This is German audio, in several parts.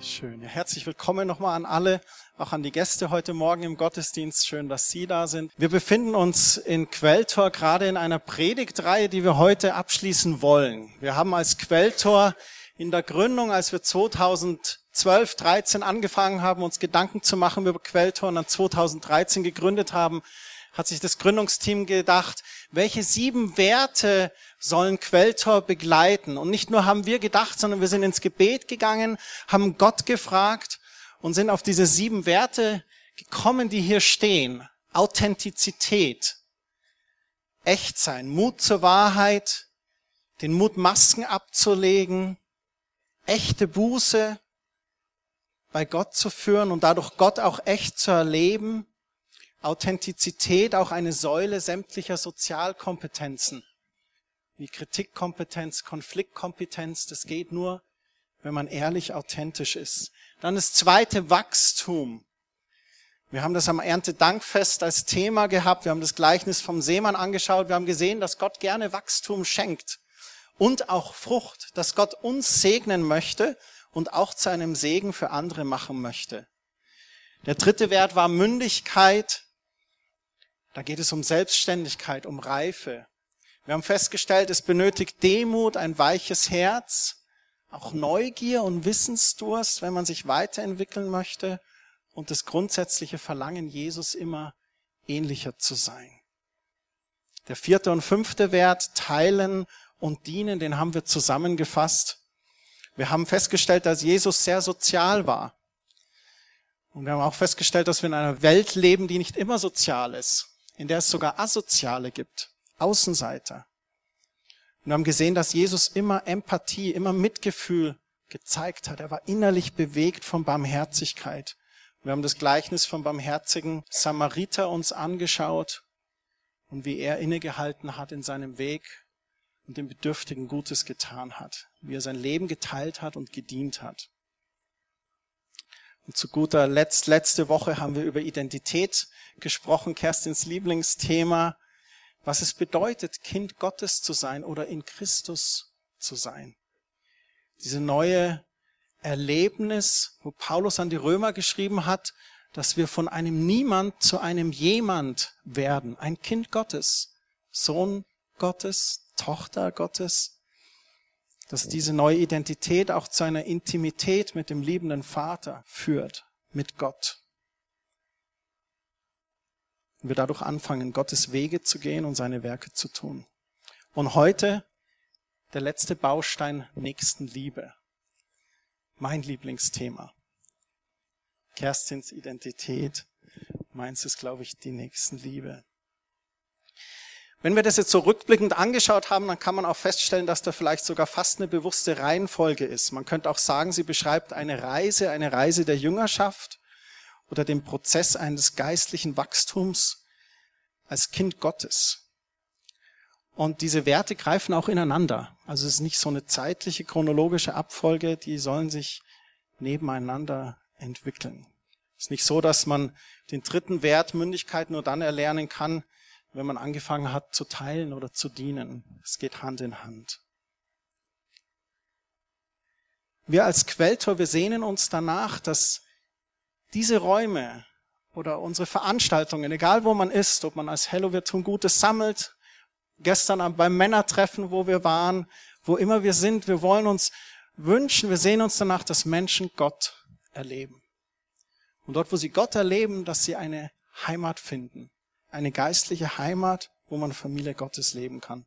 Schön. Ja, herzlich willkommen nochmal an alle, auch an die Gäste heute Morgen im Gottesdienst. Schön, dass Sie da sind. Wir befinden uns in Quelltor gerade in einer Predigtreihe, die wir heute abschließen wollen. Wir haben als Quelltor in der Gründung, als wir 2012, 13 angefangen haben, uns Gedanken zu machen über Quelltor und dann 2013 gegründet haben, hat sich das Gründungsteam gedacht, welche sieben Werte sollen Quelltor begleiten. Und nicht nur haben wir gedacht, sondern wir sind ins Gebet gegangen, haben Gott gefragt und sind auf diese sieben Werte gekommen, die hier stehen. Authentizität, Echtsein, Mut zur Wahrheit, den Mut, Masken abzulegen, echte Buße bei Gott zu führen und dadurch Gott auch echt zu erleben, Authentizität auch eine Säule sämtlicher Sozialkompetenzen wie Kritikkompetenz, Konfliktkompetenz. Das geht nur, wenn man ehrlich authentisch ist. Dann das zweite Wachstum. Wir haben das am Erntedankfest als Thema gehabt. Wir haben das Gleichnis vom Seemann angeschaut. Wir haben gesehen, dass Gott gerne Wachstum schenkt und auch Frucht, dass Gott uns segnen möchte und auch zu einem Segen für andere machen möchte. Der dritte Wert war Mündigkeit. Da geht es um Selbstständigkeit, um Reife. Wir haben festgestellt, es benötigt Demut, ein weiches Herz, auch Neugier und Wissensdurst, wenn man sich weiterentwickeln möchte und das grundsätzliche Verlangen, Jesus immer ähnlicher zu sein. Der vierte und fünfte Wert, teilen und dienen, den haben wir zusammengefasst. Wir haben festgestellt, dass Jesus sehr sozial war. Und wir haben auch festgestellt, dass wir in einer Welt leben, die nicht immer sozial ist, in der es sogar Asoziale gibt. Außenseiter. Und wir haben gesehen, dass Jesus immer Empathie, immer Mitgefühl gezeigt hat. Er war innerlich bewegt von Barmherzigkeit. Wir haben das Gleichnis vom barmherzigen Samariter uns angeschaut und wie er innegehalten hat in seinem Weg und dem Bedürftigen Gutes getan hat, wie er sein Leben geteilt hat und gedient hat. Und zu guter Letzt, letzte Woche haben wir über Identität gesprochen, Kerstins Lieblingsthema. Was es bedeutet, Kind Gottes zu sein oder in Christus zu sein. Diese neue Erlebnis, wo Paulus an die Römer geschrieben hat, dass wir von einem Niemand zu einem Jemand werden, ein Kind Gottes, Sohn Gottes, Tochter Gottes, dass diese neue Identität auch zu einer Intimität mit dem liebenden Vater führt, mit Gott und wir dadurch anfangen, Gottes Wege zu gehen und seine Werke zu tun. Und heute der letzte Baustein Nächstenliebe. Mein Lieblingsthema. Kerstins Identität. Meins ist, glaube ich, die Nächstenliebe. Wenn wir das jetzt so rückblickend angeschaut haben, dann kann man auch feststellen, dass da vielleicht sogar fast eine bewusste Reihenfolge ist. Man könnte auch sagen, sie beschreibt eine Reise, eine Reise der Jüngerschaft oder dem Prozess eines geistlichen Wachstums als Kind Gottes. Und diese Werte greifen auch ineinander. Also es ist nicht so eine zeitliche, chronologische Abfolge, die sollen sich nebeneinander entwickeln. Es ist nicht so, dass man den dritten Wert Mündigkeit nur dann erlernen kann, wenn man angefangen hat zu teilen oder zu dienen. Es geht Hand in Hand. Wir als Quelltor, wir sehnen uns danach, dass diese Räume oder unsere Veranstaltungen, egal wo man ist, ob man als Hello wir tun Gutes sammelt, gestern beim Männertreffen, wo wir waren, wo immer wir sind, wir wollen uns wünschen, wir sehen uns danach, dass Menschen Gott erleben. Und dort, wo sie Gott erleben, dass sie eine Heimat finden. Eine geistliche Heimat, wo man Familie Gottes leben kann.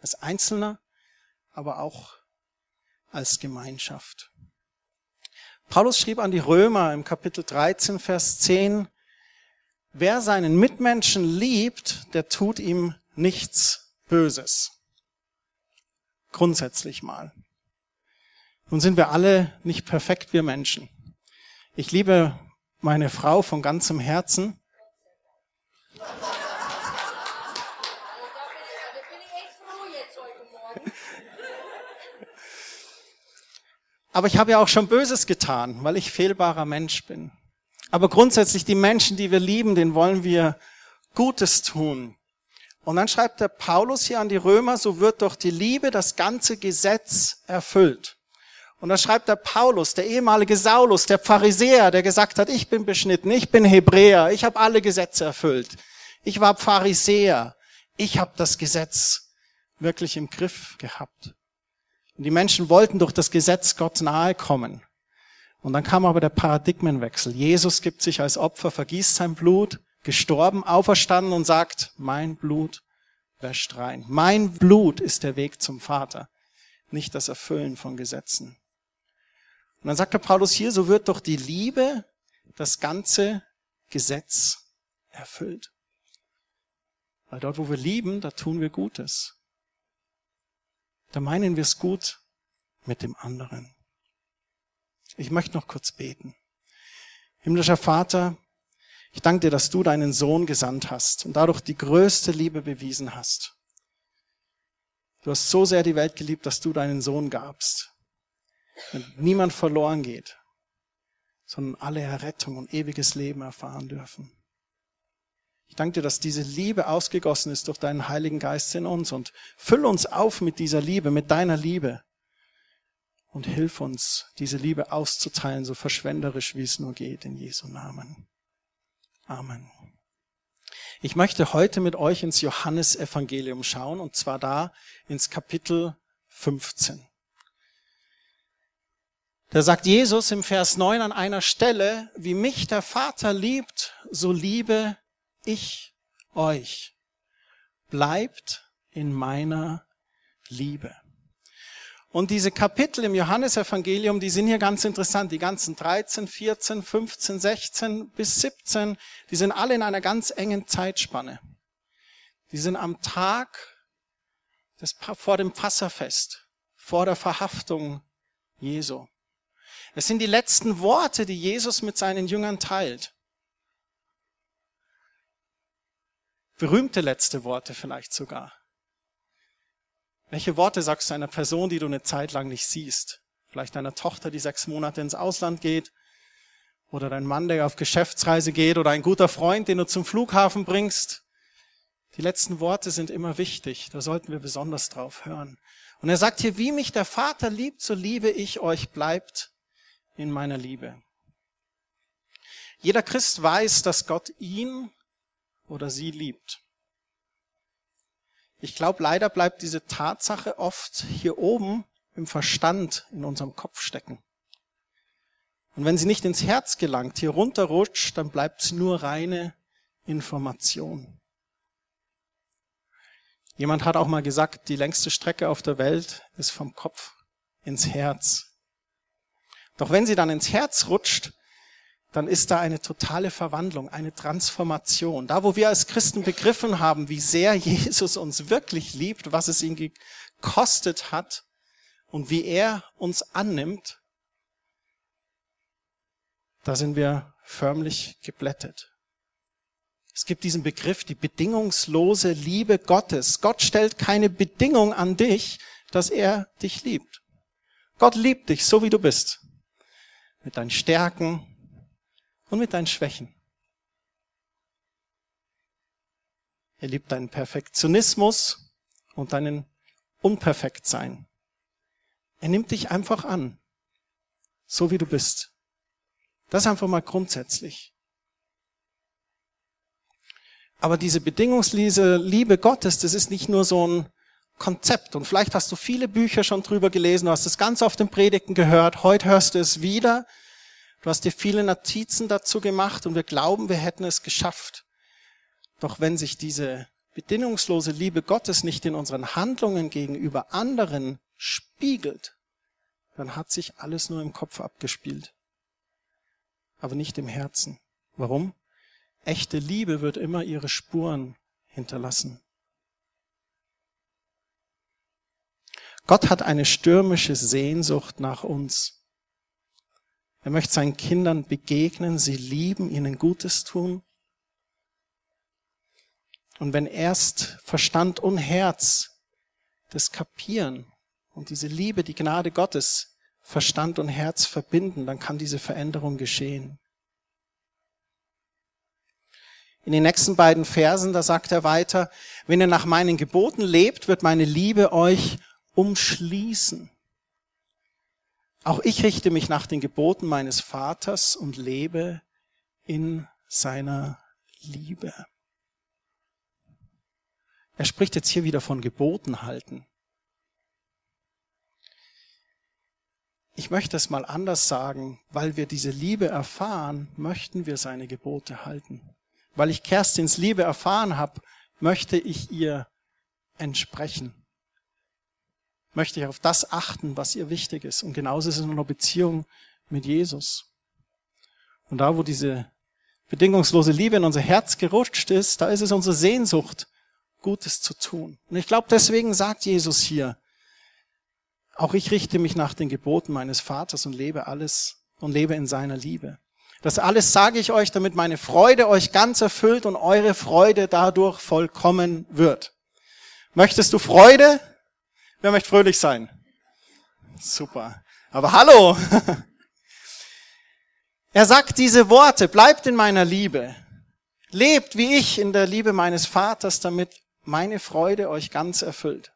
Als Einzelner, aber auch als Gemeinschaft. Paulus schrieb an die Römer im Kapitel 13, Vers 10, wer seinen Mitmenschen liebt, der tut ihm nichts Böses. Grundsätzlich mal. Nun sind wir alle nicht perfekt, wir Menschen. Ich liebe meine Frau von ganzem Herzen. Aber ich habe ja auch schon Böses getan, weil ich fehlbarer Mensch bin. Aber grundsätzlich die Menschen, die wir lieben, denen wollen wir Gutes tun. Und dann schreibt der Paulus hier an die Römer, so wird doch die Liebe das ganze Gesetz erfüllt. Und da schreibt der Paulus, der ehemalige Saulus, der Pharisäer, der gesagt hat, ich bin beschnitten, ich bin Hebräer, ich habe alle Gesetze erfüllt. Ich war Pharisäer. Ich habe das Gesetz wirklich im Griff gehabt. Und die Menschen wollten durch das Gesetz Gott nahe kommen. Und dann kam aber der Paradigmenwechsel. Jesus gibt sich als Opfer, vergießt sein Blut, gestorben, auferstanden und sagt, mein Blut wäscht rein. Mein Blut ist der Weg zum Vater, nicht das Erfüllen von Gesetzen. Und dann sagt der Paulus hier, so wird doch die Liebe das ganze Gesetz erfüllt. Weil dort, wo wir lieben, da tun wir Gutes. Da meinen wir es gut mit dem anderen. Ich möchte noch kurz beten. Himmlischer Vater, ich danke dir, dass du deinen Sohn gesandt hast und dadurch die größte Liebe bewiesen hast. Du hast so sehr die Welt geliebt, dass du deinen Sohn gabst. Und niemand verloren geht, sondern alle Errettung und ewiges Leben erfahren dürfen. Ich danke dir, dass diese Liebe ausgegossen ist durch deinen Heiligen Geist in uns und füll uns auf mit dieser Liebe, mit deiner Liebe und hilf uns, diese Liebe auszuteilen, so verschwenderisch wie es nur geht, in Jesu Namen. Amen. Ich möchte heute mit euch ins Johannesevangelium schauen, und zwar da ins Kapitel 15. Da sagt Jesus im Vers 9 an einer Stelle, wie mich der Vater liebt, so liebe ich euch. Bleibt in meiner Liebe. Und diese Kapitel im Johannesevangelium, die sind hier ganz interessant. Die ganzen 13, 14, 15, 16 bis 17, die sind alle in einer ganz engen Zeitspanne. Die sind am Tag des, vor dem Passafest, vor der Verhaftung Jesu. Es sind die letzten Worte, die Jesus mit seinen Jüngern teilt. Berühmte letzte Worte vielleicht sogar. Welche Worte sagst du einer Person, die du eine Zeit lang nicht siehst? Vielleicht deiner Tochter, die sechs Monate ins Ausland geht, oder dein Mann, der auf Geschäftsreise geht, oder ein guter Freund, den du zum Flughafen bringst. Die letzten Worte sind immer wichtig, da sollten wir besonders drauf hören. Und er sagt hier, wie mich der Vater liebt, so liebe ich euch, bleibt in meiner Liebe. Jeder Christ weiß, dass Gott ihn oder sie liebt. Ich glaube, leider bleibt diese Tatsache oft hier oben im Verstand in unserem Kopf stecken. Und wenn sie nicht ins Herz gelangt, hier runterrutscht, dann bleibt sie nur reine Information. Jemand hat auch mal gesagt, die längste Strecke auf der Welt ist vom Kopf ins Herz. Doch wenn sie dann ins Herz rutscht, dann ist da eine totale Verwandlung, eine Transformation. Da, wo wir als Christen begriffen haben, wie sehr Jesus uns wirklich liebt, was es ihn gekostet hat und wie er uns annimmt, da sind wir förmlich geblättet. Es gibt diesen Begriff, die bedingungslose Liebe Gottes. Gott stellt keine Bedingung an dich, dass er dich liebt. Gott liebt dich so, wie du bist. Mit deinen Stärken, und mit deinen Schwächen. Er liebt deinen Perfektionismus und deinen Unperfektsein. Er nimmt dich einfach an, so wie du bist. Das einfach mal grundsätzlich. Aber diese bedingungslose Liebe Gottes, das ist nicht nur so ein Konzept. Und vielleicht hast du viele Bücher schon drüber gelesen, du hast es ganz oft in Predigten gehört, heute hörst du es wieder. Du hast dir viele Notizen dazu gemacht und wir glauben, wir hätten es geschafft. Doch wenn sich diese bedingungslose Liebe Gottes nicht in unseren Handlungen gegenüber anderen spiegelt, dann hat sich alles nur im Kopf abgespielt, aber nicht im Herzen. Warum? Echte Liebe wird immer ihre Spuren hinterlassen. Gott hat eine stürmische Sehnsucht nach uns. Er möchte seinen Kindern begegnen, sie lieben, ihnen Gutes tun. Und wenn erst Verstand und Herz das kapieren und diese Liebe, die Gnade Gottes Verstand und Herz verbinden, dann kann diese Veränderung geschehen. In den nächsten beiden Versen, da sagt er weiter, wenn ihr nach meinen Geboten lebt, wird meine Liebe euch umschließen. Auch ich richte mich nach den Geboten meines Vaters und lebe in seiner Liebe. Er spricht jetzt hier wieder von Geboten halten. Ich möchte es mal anders sagen, weil wir diese Liebe erfahren, möchten wir seine Gebote halten. Weil ich Kerstins Liebe erfahren habe, möchte ich ihr entsprechen. Möchte ich auf das achten, was ihr wichtig ist. Und genauso ist es in einer Beziehung mit Jesus. Und da, wo diese bedingungslose Liebe in unser Herz gerutscht ist, da ist es unsere Sehnsucht, Gutes zu tun. Und ich glaube, deswegen sagt Jesus hier, auch ich richte mich nach den Geboten meines Vaters und lebe alles und lebe in seiner Liebe. Das alles sage ich euch, damit meine Freude euch ganz erfüllt und eure Freude dadurch vollkommen wird. Möchtest du Freude? Wer möchte fröhlich sein? Super. Aber hallo! Er sagt diese Worte, bleibt in meiner Liebe, lebt wie ich in der Liebe meines Vaters, damit meine Freude euch ganz erfüllt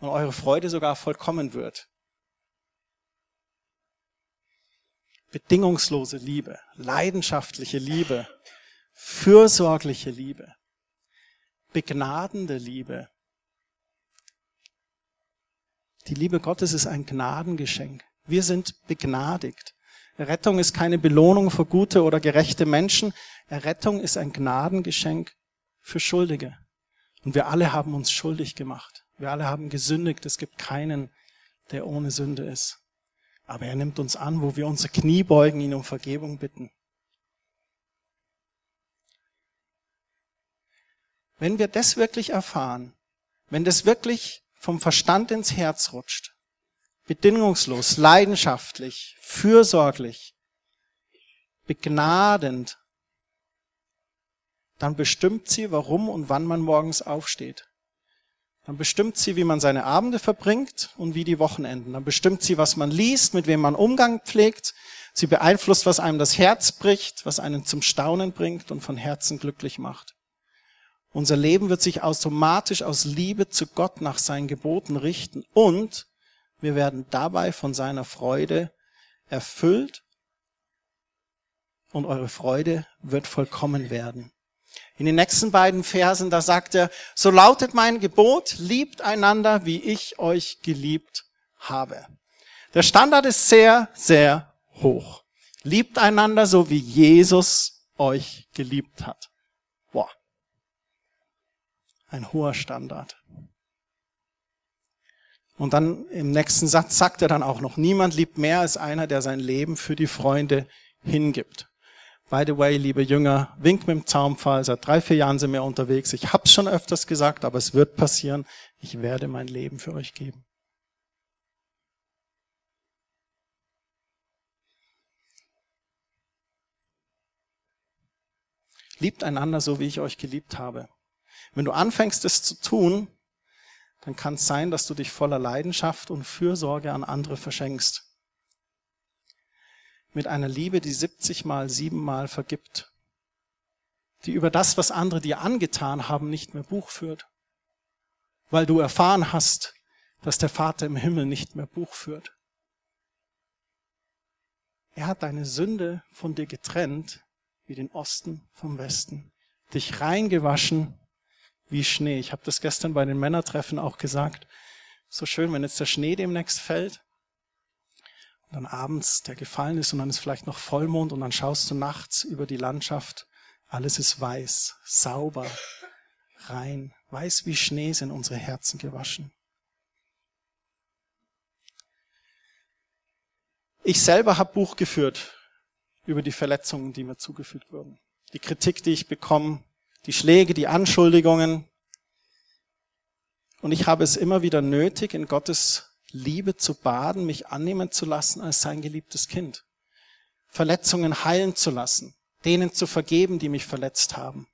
und eure Freude sogar vollkommen wird. Bedingungslose Liebe, leidenschaftliche Liebe, fürsorgliche Liebe, begnadende Liebe. Die Liebe Gottes ist ein Gnadengeschenk. Wir sind begnadigt. Errettung ist keine Belohnung für gute oder gerechte Menschen. Errettung ist ein Gnadengeschenk für Schuldige. Und wir alle haben uns schuldig gemacht. Wir alle haben gesündigt. Es gibt keinen, der ohne Sünde ist. Aber er nimmt uns an, wo wir unsere Knie beugen, ihn um Vergebung bitten. Wenn wir das wirklich erfahren, wenn das wirklich vom Verstand ins Herz rutscht, bedingungslos, leidenschaftlich, fürsorglich, begnadend, dann bestimmt sie, warum und wann man morgens aufsteht. Dann bestimmt sie, wie man seine Abende verbringt und wie die Wochenenden. Dann bestimmt sie, was man liest, mit wem man Umgang pflegt. Sie beeinflusst, was einem das Herz bricht, was einen zum Staunen bringt und von Herzen glücklich macht. Unser Leben wird sich automatisch aus Liebe zu Gott nach seinen Geboten richten und wir werden dabei von seiner Freude erfüllt und eure Freude wird vollkommen werden. In den nächsten beiden Versen, da sagt er, so lautet mein Gebot, liebt einander, wie ich euch geliebt habe. Der Standard ist sehr, sehr hoch. Liebt einander, so wie Jesus euch geliebt hat. Ein hoher Standard. Und dann im nächsten Satz sagt er dann auch noch, niemand liebt mehr als einer, der sein Leben für die Freunde hingibt. By the way, liebe Jünger, wink mit dem Zaunpfahl. Seit drei, vier Jahren sind wir unterwegs. Ich hab's schon öfters gesagt, aber es wird passieren. Ich werde mein Leben für euch geben. Liebt einander so, wie ich euch geliebt habe. Wenn du anfängst, es zu tun, dann kann es sein, dass du dich voller Leidenschaft und Fürsorge an andere verschenkst. Mit einer Liebe, die 70 mal, 7 mal vergibt, die über das, was andere dir angetan haben, nicht mehr Buch führt, weil du erfahren hast, dass der Vater im Himmel nicht mehr Buch führt. Er hat deine Sünde von dir getrennt, wie den Osten vom Westen, dich reingewaschen wie Schnee. Ich habe das gestern bei den Männertreffen auch gesagt. So schön, wenn jetzt der Schnee demnächst fällt dann abends der gefallen ist und dann ist vielleicht noch Vollmond und dann schaust du nachts über die Landschaft. Alles ist weiß, sauber, rein, weiß wie Schnee sind unsere Herzen gewaschen. Ich selber habe Buch geführt über die Verletzungen, die mir zugefügt wurden. Die Kritik, die ich bekomme, die Schläge, die Anschuldigungen. Und ich habe es immer wieder nötig, in Gottes Liebe zu baden, mich annehmen zu lassen als sein geliebtes Kind. Verletzungen heilen zu lassen, denen zu vergeben, die mich verletzt haben.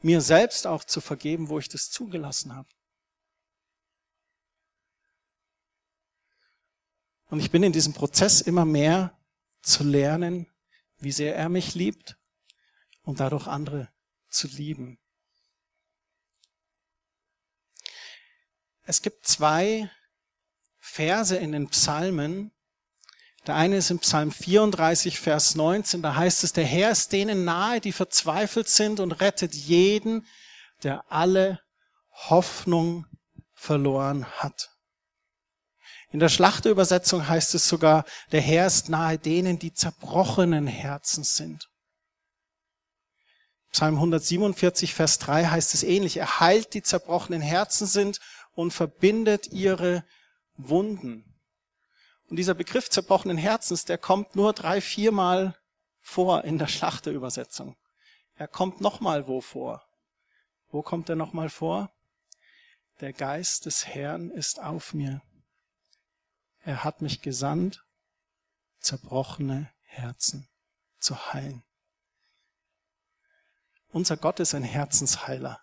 Mir selbst auch zu vergeben, wo ich das zugelassen habe. Und ich bin in diesem Prozess immer mehr zu lernen, wie sehr er mich liebt und dadurch andere zu lieben. Es gibt zwei Verse in den Psalmen. Der eine ist im Psalm 34, Vers 19, da heißt es, der Herr ist denen nahe, die verzweifelt sind und rettet jeden, der alle Hoffnung verloren hat. In der Schlachterübersetzung heißt es sogar, der Herr ist nahe denen, die zerbrochenen Herzen sind. Psalm 147, Vers 3 heißt es ähnlich. Er heilt die zerbrochenen Herzen sind und verbindet ihre Wunden. Und dieser Begriff zerbrochenen Herzens, der kommt nur drei, viermal vor in der Schlachterübersetzung. Er kommt nochmal wo vor. Wo kommt er nochmal vor? Der Geist des Herrn ist auf mir. Er hat mich gesandt, zerbrochene Herzen zu heilen. Unser Gott ist ein Herzensheiler.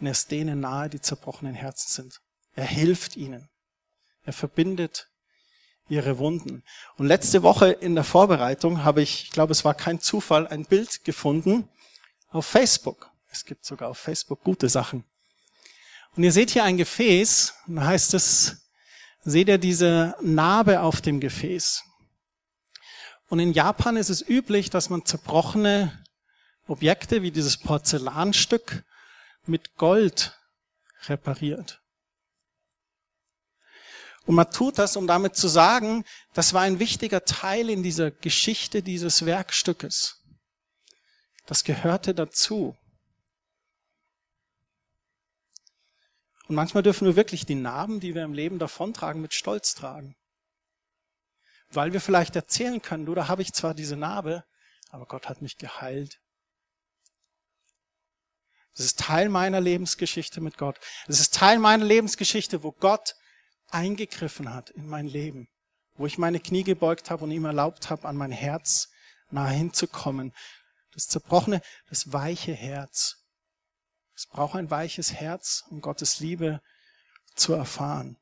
Und er ist denen nahe, die zerbrochenen Herzen sind. Er hilft ihnen. Er verbindet ihre Wunden. Und letzte Woche in der Vorbereitung habe ich, ich glaube, es war kein Zufall, ein Bild gefunden auf Facebook. Es gibt sogar auf Facebook gute Sachen. Und ihr seht hier ein Gefäß, und da heißt es, seht ihr diese Narbe auf dem Gefäß. Und in Japan ist es üblich, dass man zerbrochene Objekte wie dieses Porzellanstück mit Gold repariert. Und man tut das, um damit zu sagen, das war ein wichtiger Teil in dieser Geschichte dieses Werkstückes. Das gehörte dazu. Und manchmal dürfen wir wirklich die Narben, die wir im Leben davontragen, mit Stolz tragen. Weil wir vielleicht erzählen können, du, da habe ich zwar diese Narbe, aber Gott hat mich geheilt. Das ist Teil meiner Lebensgeschichte mit Gott. Es ist Teil meiner Lebensgeschichte, wo Gott eingegriffen hat in mein Leben, wo ich meine Knie gebeugt habe und ihm erlaubt habe, an mein Herz nahe hinzukommen. Das zerbrochene, das weiche Herz. Es braucht ein weiches Herz, um Gottes Liebe zu erfahren.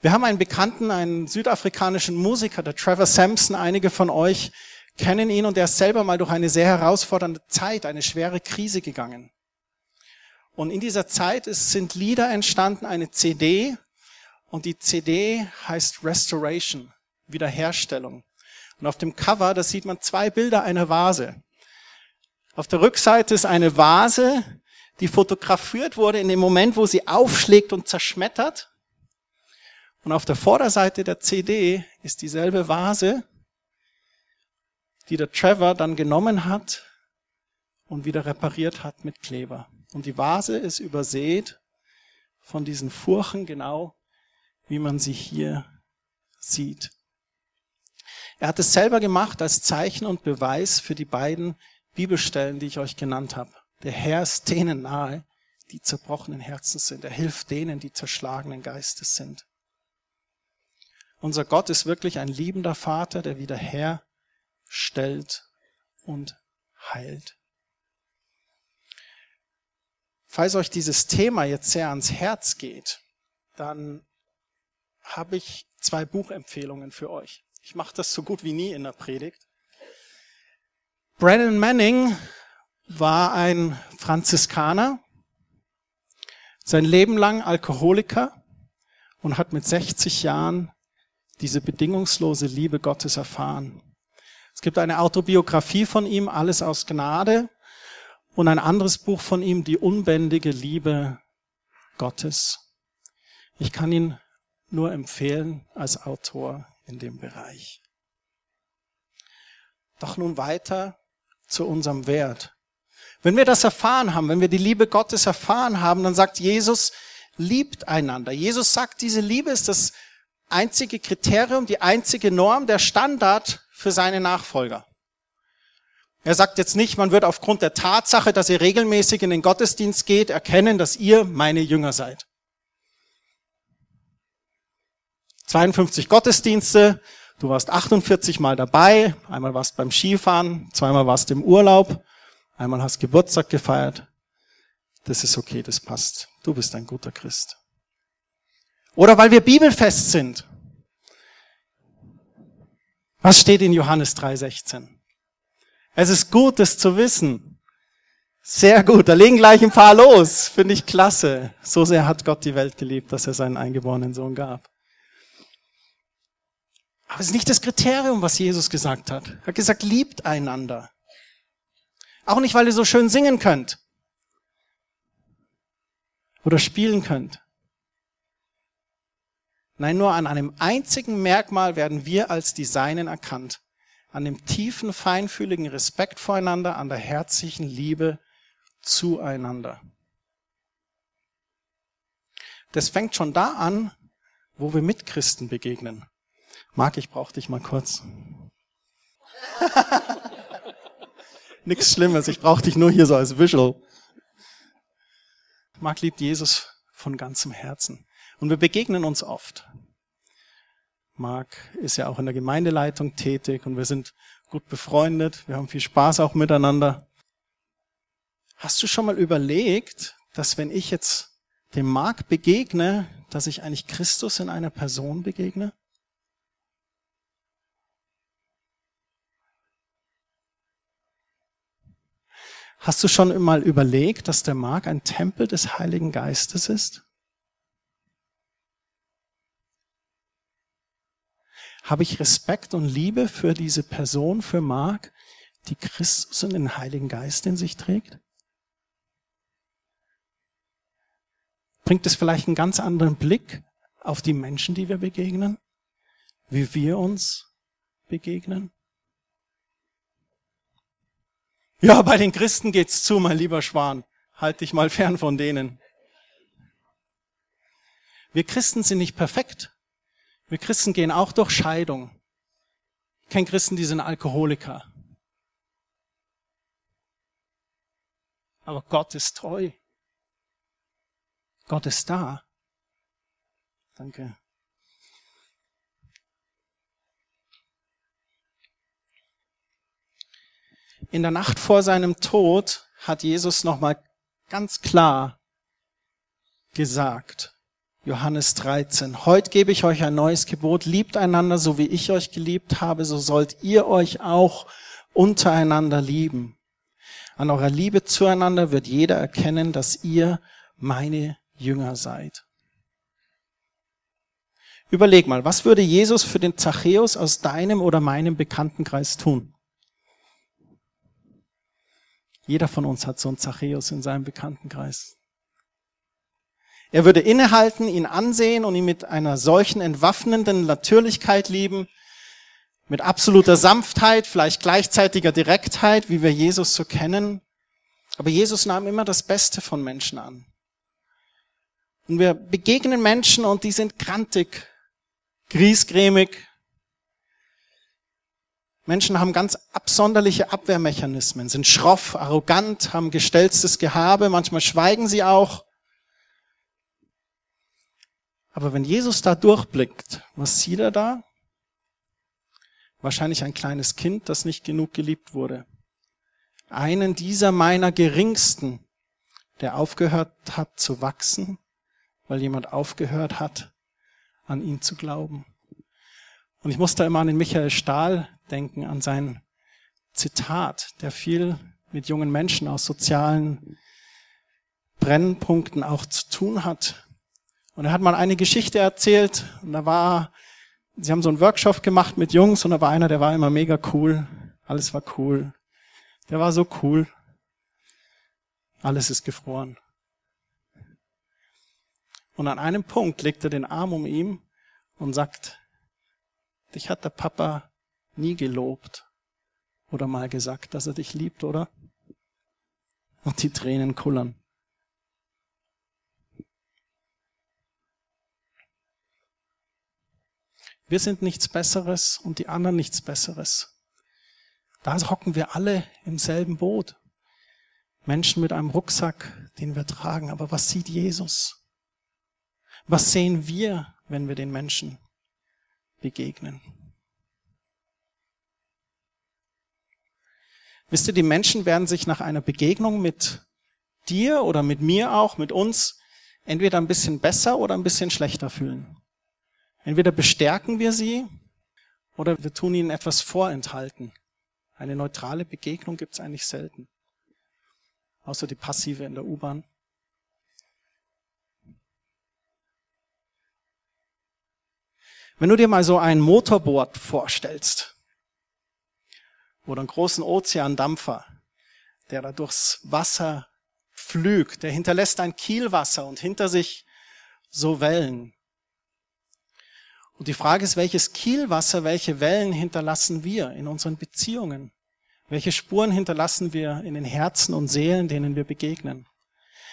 Wir haben einen Bekannten, einen südafrikanischen Musiker, der Trevor Sampson. Einige von euch kennen ihn und er ist selber mal durch eine sehr herausfordernde Zeit, eine schwere Krise gegangen. Und in dieser Zeit ist, sind Lieder entstanden, eine CD. Und die CD heißt Restoration, Wiederherstellung. Und auf dem Cover, da sieht man zwei Bilder einer Vase. Auf der Rückseite ist eine Vase, die fotografiert wurde in dem Moment, wo sie aufschlägt und zerschmettert. Und auf der Vorderseite der CD ist dieselbe Vase, die der Trevor dann genommen hat und wieder repariert hat mit Kleber. Und die Vase ist übersät von diesen Furchen, genau wie man sie hier sieht. Er hat es selber gemacht als Zeichen und Beweis für die beiden Bibelstellen, die ich euch genannt habe. Der Herr ist denen nahe, die zerbrochenen Herzen sind. Er hilft denen, die zerschlagenen Geistes sind. Unser Gott ist wirklich ein liebender Vater, der wieder herstellt und heilt. Falls euch dieses Thema jetzt sehr ans Herz geht, dann habe ich zwei Buchempfehlungen für euch. Ich mache das so gut wie nie in der Predigt. Brennan Manning war ein Franziskaner, sein Leben lang Alkoholiker und hat mit 60 Jahren diese bedingungslose Liebe Gottes erfahren. Es gibt eine Autobiografie von ihm, Alles aus Gnade und ein anderes Buch von ihm, Die unbändige Liebe Gottes. Ich kann ihn nur empfehlen als Autor in dem Bereich. Doch nun weiter zu unserem Wert. Wenn wir das erfahren haben, wenn wir die Liebe Gottes erfahren haben, dann sagt Jesus, liebt einander. Jesus sagt, diese Liebe ist das einzige Kriterium, die einzige Norm, der Standard für seine Nachfolger. Er sagt jetzt nicht, man wird aufgrund der Tatsache, dass ihr regelmäßig in den Gottesdienst geht, erkennen, dass ihr meine Jünger seid. 52 Gottesdienste, du warst 48 Mal dabei, einmal warst beim Skifahren, zweimal warst im Urlaub, einmal hast Geburtstag gefeiert. Das ist okay, das passt. Du bist ein guter Christ. Oder weil wir bibelfest sind. Was steht in Johannes 3,16? Es ist gut, es zu wissen. Sehr gut, da legen gleich ein paar los. Finde ich klasse. So sehr hat Gott die Welt geliebt, dass er seinen eingeborenen Sohn gab. Aber es ist nicht das Kriterium, was Jesus gesagt hat. Er hat gesagt, liebt einander. Auch nicht, weil ihr so schön singen könnt. Oder spielen könnt. Nein, nur an einem einzigen Merkmal werden wir als die Seinen erkannt. An dem tiefen, feinfühligen Respekt voreinander, an der herzlichen Liebe zueinander. Das fängt schon da an, wo wir mit Christen begegnen. Marc, ich brauche dich mal kurz. Nichts Schlimmes, ich brauche dich nur hier so als Visual. Marc liebt Jesus von ganzem Herzen. Und wir begegnen uns oft. Marc ist ja auch in der Gemeindeleitung tätig und wir sind gut befreundet. Wir haben viel Spaß auch miteinander. Hast du schon mal überlegt, dass wenn ich jetzt dem Mark begegne, dass ich eigentlich Christus in einer Person begegne? Hast du schon mal überlegt, dass der Mark ein Tempel des Heiligen Geistes ist? Habe ich Respekt und Liebe für diese Person, für Mark, die Christus und den Heiligen Geist in sich trägt? bringt es vielleicht einen ganz anderen Blick auf die Menschen, die wir begegnen, wie wir uns begegnen. Ja, bei den Christen geht's zu, mein lieber Schwan. Halt dich mal fern von denen. Wir Christen sind nicht perfekt. Wir Christen gehen auch durch Scheidung. Ich kenne Christen, die sind Alkoholiker. Aber Gott ist treu. Gott ist da. Danke. In der Nacht vor seinem Tod hat Jesus nochmal ganz klar gesagt, Johannes 13, heute gebe ich euch ein neues Gebot, liebt einander, so wie ich euch geliebt habe, so sollt ihr euch auch untereinander lieben. An eurer Liebe zueinander wird jeder erkennen, dass ihr meine Jünger seid. Überleg mal, was würde Jesus für den Zachäus aus deinem oder meinem Bekanntenkreis tun? Jeder von uns hat so einen Zachäus in seinem Bekanntenkreis. Er würde innehalten, ihn ansehen und ihn mit einer solchen entwaffnenden Natürlichkeit lieben, mit absoluter Sanftheit, vielleicht gleichzeitiger Direktheit, wie wir Jesus so kennen. Aber Jesus nahm immer das Beste von Menschen an. Und wir begegnen Menschen und die sind krantig, griesgrämig. Menschen haben ganz absonderliche Abwehrmechanismen, sind schroff, arrogant, haben gestellstes Gehabe, manchmal schweigen sie auch. Aber wenn Jesus da durchblickt, was sieht er da? Wahrscheinlich ein kleines Kind, das nicht genug geliebt wurde. Einen dieser meiner Geringsten, der aufgehört hat zu wachsen weil jemand aufgehört hat, an ihn zu glauben. Und ich muss da immer an den Michael Stahl denken, an sein Zitat, der viel mit jungen Menschen aus sozialen Brennpunkten auch zu tun hat. Und er hat mal eine Geschichte erzählt, und da war, sie haben so einen Workshop gemacht mit Jungs, und da war einer, der war immer mega cool, alles war cool. Der war so cool. Alles ist gefroren. Und an einem Punkt legt er den Arm um ihn und sagt, dich hat der Papa nie gelobt oder mal gesagt, dass er dich liebt, oder? Und die Tränen kullern. Wir sind nichts Besseres und die anderen nichts Besseres. Da hocken wir alle im selben Boot. Menschen mit einem Rucksack, den wir tragen. Aber was sieht Jesus? Was sehen wir, wenn wir den Menschen begegnen? Wisst ihr, die Menschen werden sich nach einer Begegnung mit dir oder mit mir auch, mit uns, entweder ein bisschen besser oder ein bisschen schlechter fühlen. Entweder bestärken wir sie oder wir tun ihnen etwas vorenthalten. Eine neutrale Begegnung gibt es eigentlich selten. außer die passive in der U-Bahn. Wenn du dir mal so ein Motorboot vorstellst oder einen großen Ozeandampfer, der da durchs Wasser pflügt, der hinterlässt ein Kielwasser und hinter sich so Wellen. Und die Frage ist, welches Kielwasser, welche Wellen hinterlassen wir in unseren Beziehungen? Welche Spuren hinterlassen wir in den Herzen und Seelen, denen wir begegnen?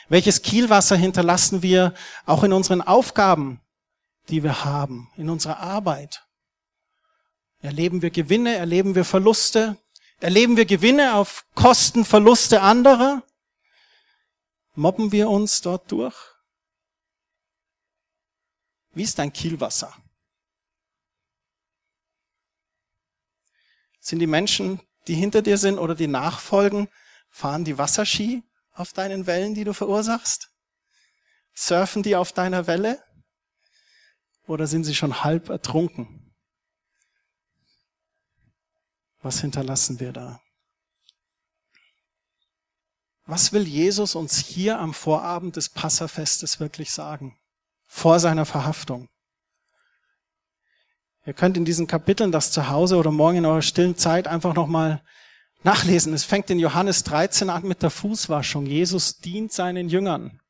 Welches Kielwasser hinterlassen wir auch in unseren Aufgaben, die wir haben, in unserer Arbeit? Erleben wir Gewinne, erleben wir Verluste? Erleben wir Gewinne auf Kosten, Verluste anderer? Mobben wir uns dort durch? Wie ist dein Kielwasser? Sind die Menschen, die hinter dir sind oder die nachfolgen, fahren die Wasserski auf deinen Wellen, die du verursachst? Surfen die auf deiner Welle? Oder sind sie schon halb ertrunken? Was hinterlassen wir da? Was will Jesus uns hier am Vorabend des Passafestes wirklich sagen? Vor seiner Verhaftung. Ihr könnt in diesen Kapiteln das zu Hause oder morgen in eurer stillen Zeit einfach nochmal nachlesen. Es fängt in Johannes 13 an mit der Fußwaschung. Jesus dient seinen Jüngern.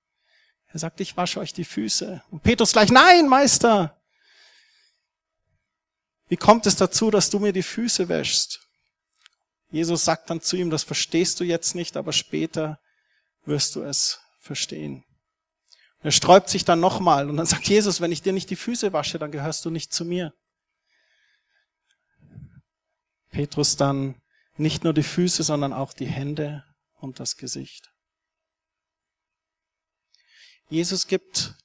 Er sagt, ich wasche euch die Füße. Und Petrus gleich, nein, Meister! Wie kommt es dazu, dass du mir die Füße wäschst? Jesus sagt dann zu ihm, das verstehst du jetzt nicht, aber später wirst du es verstehen. Er sträubt sich dann nochmal und dann sagt Jesus, wenn ich dir nicht die Füße wasche, dann gehörst du nicht zu mir. Petrus dann nicht nur die Füße, sondern auch die Hände und das Gesicht. Jesus gibt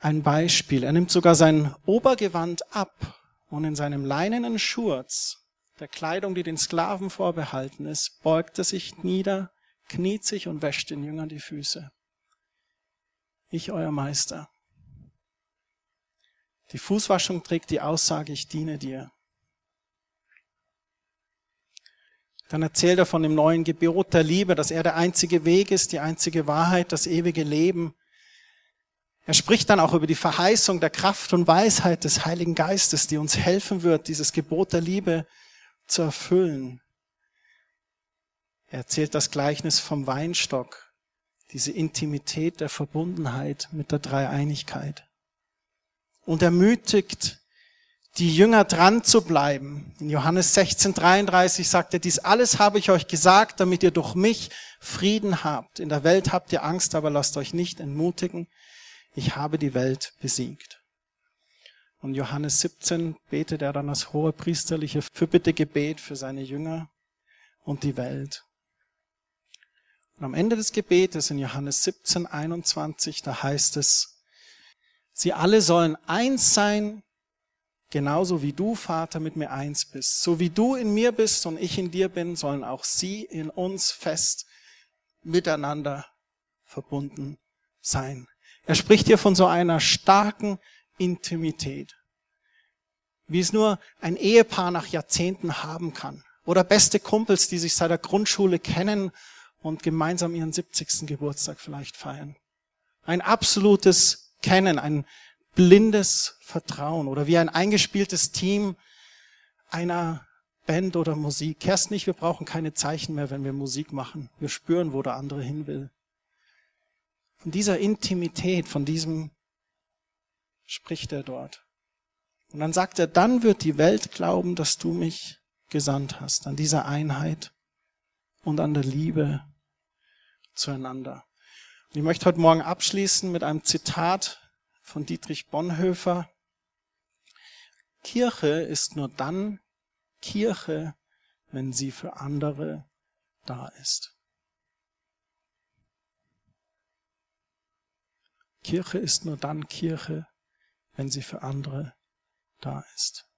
ein Beispiel. Er nimmt sogar sein Obergewand ab und in seinem leinenen Schurz, der Kleidung, die den Sklaven vorbehalten ist, beugt er sich nieder, kniet sich und wäscht den Jüngern die Füße. Ich, euer Meister. Die Fußwaschung trägt die Aussage, ich diene dir. Dann erzählt er von dem neuen Gebot der Liebe, dass er der einzige Weg ist, die einzige Wahrheit, das ewige Leben. Er spricht dann auch über die Verheißung der Kraft und Weisheit des Heiligen Geistes, die uns helfen wird, dieses Gebot der Liebe zu erfüllen. Er erzählt das Gleichnis vom Weinstock, diese Intimität der Verbundenheit mit der Dreieinigkeit. Und ermutigt die Jünger dran zu bleiben. In Johannes 16, 33 sagt er, dies alles habe ich euch gesagt, damit ihr durch mich Frieden habt. In der Welt habt ihr Angst, aber lasst euch nicht entmutigen. Ich habe die Welt besiegt. Und Johannes 17 betet er dann das hohe priesterliche Fürbittegebet für seine Jünger und die Welt. Und am Ende des Gebetes in Johannes 17, 21, da heißt es, sie alle sollen eins sein, Genauso wie du, Vater, mit mir eins bist. So wie du in mir bist und ich in dir bin, sollen auch sie in uns fest miteinander verbunden sein. Er spricht hier von so einer starken Intimität, wie es nur ein Ehepaar nach Jahrzehnten haben kann. Oder beste Kumpels, die sich seit der Grundschule kennen und gemeinsam ihren 70. Geburtstag vielleicht feiern. Ein absolutes Kennen, ein blindes Vertrauen oder wie ein eingespieltes Team einer Band oder Musik. Kerst nicht, wir brauchen keine Zeichen mehr, wenn wir Musik machen. Wir spüren, wo der andere hin will. Von dieser Intimität, von diesem spricht er dort. Und dann sagt er, dann wird die Welt glauben, dass du mich gesandt hast, an dieser Einheit und an der Liebe zueinander. Und ich möchte heute Morgen abschließen mit einem Zitat von Dietrich Bonhoeffer. Kirche ist nur dann Kirche, wenn sie für andere da ist. Kirche ist nur dann Kirche, wenn sie für andere da ist.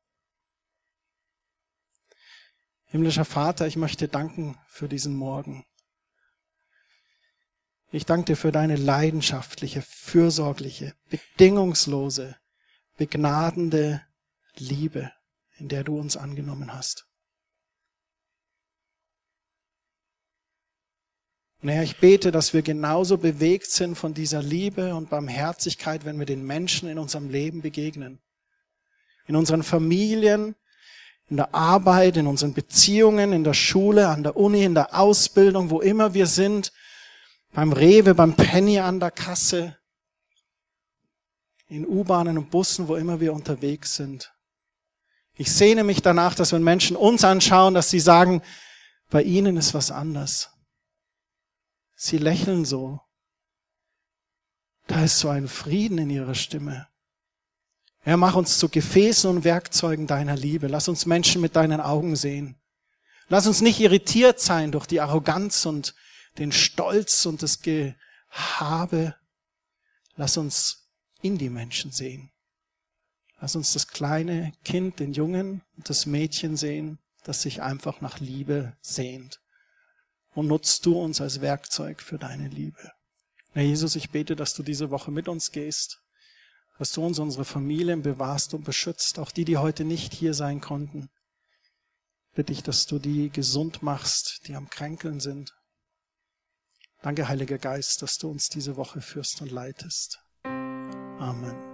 Himmlischer Vater, ich möchte danken für diesen Morgen. Ich danke dir für deine leidenschaftliche, fürsorgliche, bedingungslose, begnadende Liebe, in der du uns angenommen hast. Und Herr, ich bete, dass wir genauso bewegt sind von dieser Liebe und Barmherzigkeit, wenn wir den Menschen in unserem Leben begegnen. In unseren Familien, in der Arbeit, in unseren Beziehungen, in der Schule, an der Uni, in der Ausbildung, wo immer wir sind, beim Rewe, beim Penny an der Kasse, in U-Bahnen und Bussen, wo immer wir unterwegs sind. Ich sehne mich danach, dass wenn Menschen uns anschauen, dass sie sagen, bei ihnen ist was anders. Sie lächeln so. Da ist so ein Frieden in ihrer Stimme. Herr, mach uns zu Gefäßen und Werkzeugen deiner Liebe. Lass uns Menschen mit deinen Augen sehen. Lass uns nicht irritiert sein durch die Arroganz und den Stolz und das Gehabe. Lass uns in die Menschen sehen. Lass uns das kleine Kind, den Jungen und das Mädchen sehen, das sich einfach nach Liebe sehnt. Und nutzt du uns als Werkzeug für deine Liebe. Herr Jesus, ich bete, dass du diese Woche mit uns gehst, dass du uns unsere Familien bewahrst und beschützt, auch die, die heute nicht hier sein konnten. Bitte ich, dass du die gesund machst, die am Kränkeln sind. Danke, Heiliger Geist, dass du uns diese Woche führst und leitest. Amen.